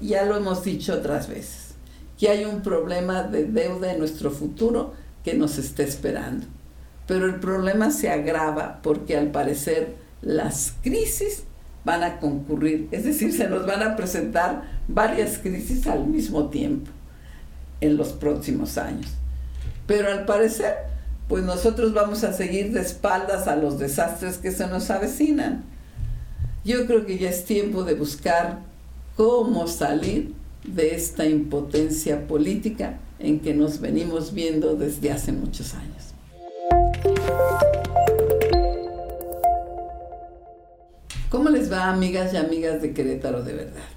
ya lo hemos dicho otras veces, que hay un problema de deuda en nuestro futuro que nos está esperando. Pero el problema se agrava porque al parecer las crisis van a concurrir, es decir, se nos van a presentar varias crisis al mismo tiempo en los próximos años. Pero al parecer, pues nosotros vamos a seguir de espaldas a los desastres que se nos avecinan. Yo creo que ya es tiempo de buscar cómo salir de esta impotencia política en que nos venimos viendo desde hace muchos años. ¿Cómo les va, amigas y amigas de Querétaro de verdad?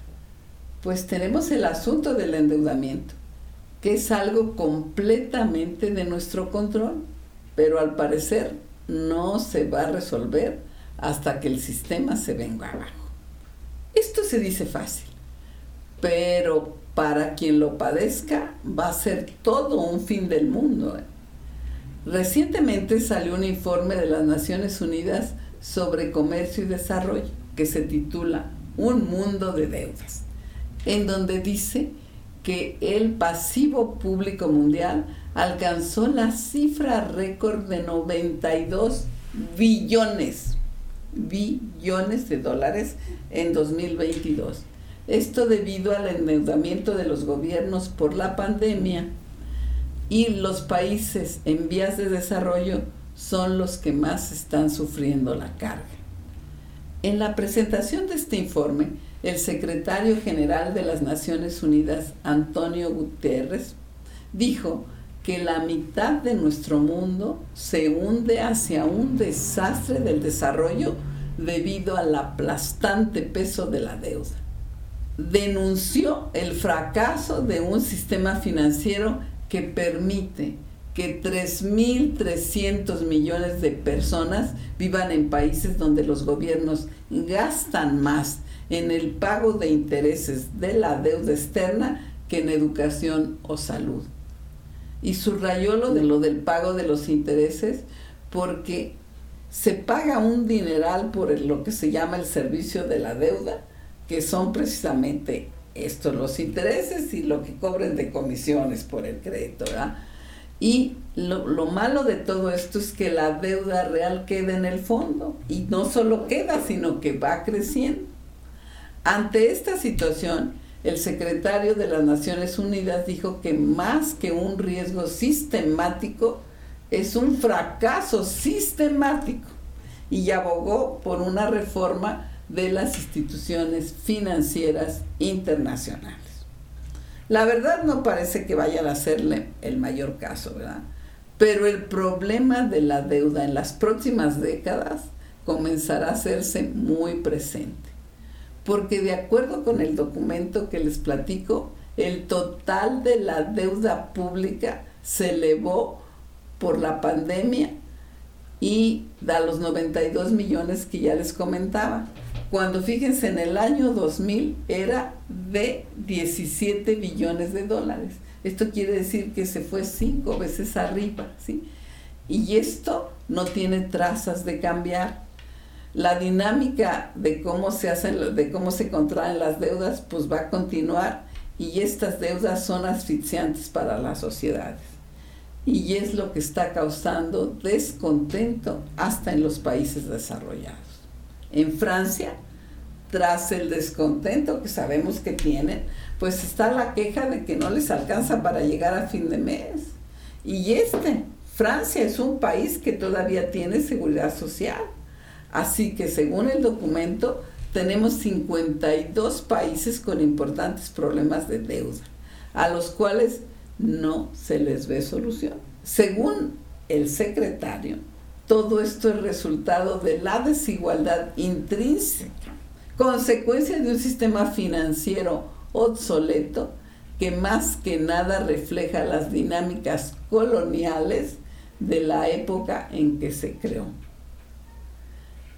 Pues tenemos el asunto del endeudamiento, que es algo completamente de nuestro control, pero al parecer no se va a resolver hasta que el sistema se venga abajo. Esto se dice fácil, pero para quien lo padezca va a ser todo un fin del mundo. ¿eh? Recientemente salió un informe de las Naciones Unidas sobre comercio y desarrollo, que se titula Un mundo de deudas, en donde dice que el pasivo público mundial alcanzó la cifra récord de 92 billones, billones de dólares en 2022. Esto debido al endeudamiento de los gobiernos por la pandemia y los países en vías de desarrollo son los que más están sufriendo la carga. En la presentación de este informe, el secretario general de las Naciones Unidas, Antonio Guterres, dijo que la mitad de nuestro mundo se hunde hacia un desastre del desarrollo debido al aplastante peso de la deuda. Denunció el fracaso de un sistema financiero que permite que 3.300 millones de personas vivan en países donde los gobiernos gastan más en el pago de intereses de la deuda externa que en educación o salud. Y subrayó lo de lo del pago de los intereses porque se paga un dineral por lo que se llama el servicio de la deuda, que son precisamente estos los intereses y lo que cobren de comisiones por el crédito. Y lo, malo de todo esto es que la deuda real queda en el fondo y no solo queda, sino que va creciendo. Ante esta situación, el secretario de las Naciones Unidas dijo que más que un riesgo sistemático, es un fracaso sistemático y abogó por una reforma de las instituciones financieras internacionales. La verdad no parece que vayan a hacerle el mayor caso, ¿verdad? Pero el problema de la deuda en las próximas décadas comenzará a hacerse muy presente. Porque de acuerdo con el documento que les platico, el total de la deuda pública se elevó por la pandemia y da los 92 millones que ya les comentaba cuando fíjense en el año 2000 era de 17 billones de dólares. Esto quiere decir que se fue cinco veces arriba, ¿sí? Y esto no tiene trazas de cambiar. La dinámica de cómo se hacen, de cómo se contraen las deudas, pues va a continuar y estas deudas son asfixiantes para las sociedades. Y es lo que está causando descontento hasta en los países desarrollados. En Francia, tras el descontento que sabemos que tienen, pues está la queja de que no les alcanza para llegar a fin de mes. Y este, Francia es un país que todavía tiene seguridad social. Así que según el documento, tenemos 52 países con importantes problemas de deuda, a los cuales no se les ve solución. Según el secretario, todo esto es resultado de la desigualdad intrínseca, consecuencia de un sistema financiero obsoleto que más que nada refleja las dinámicas coloniales de la época en que se creó.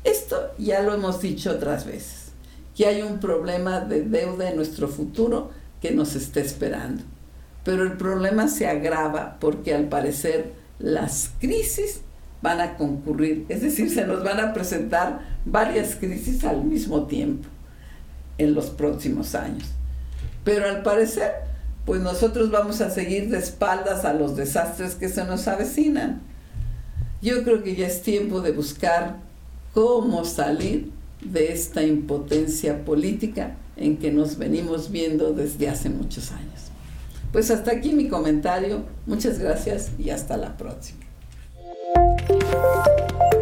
Esto ya lo hemos dicho otras veces, que hay un problema de deuda en nuestro futuro que nos está esperando. Pero el problema se agrava porque al parecer las crisis van a concurrir, es decir, se nos van a presentar varias crisis al mismo tiempo en los próximos años. Pero al parecer, pues nosotros vamos a seguir de espaldas a los desastres que se nos avecinan. Yo creo que ya es tiempo de buscar cómo salir de esta impotencia política en que nos venimos viendo desde hace muchos años. Pues hasta aquí mi comentario. Muchas gracias y hasta la próxima. Música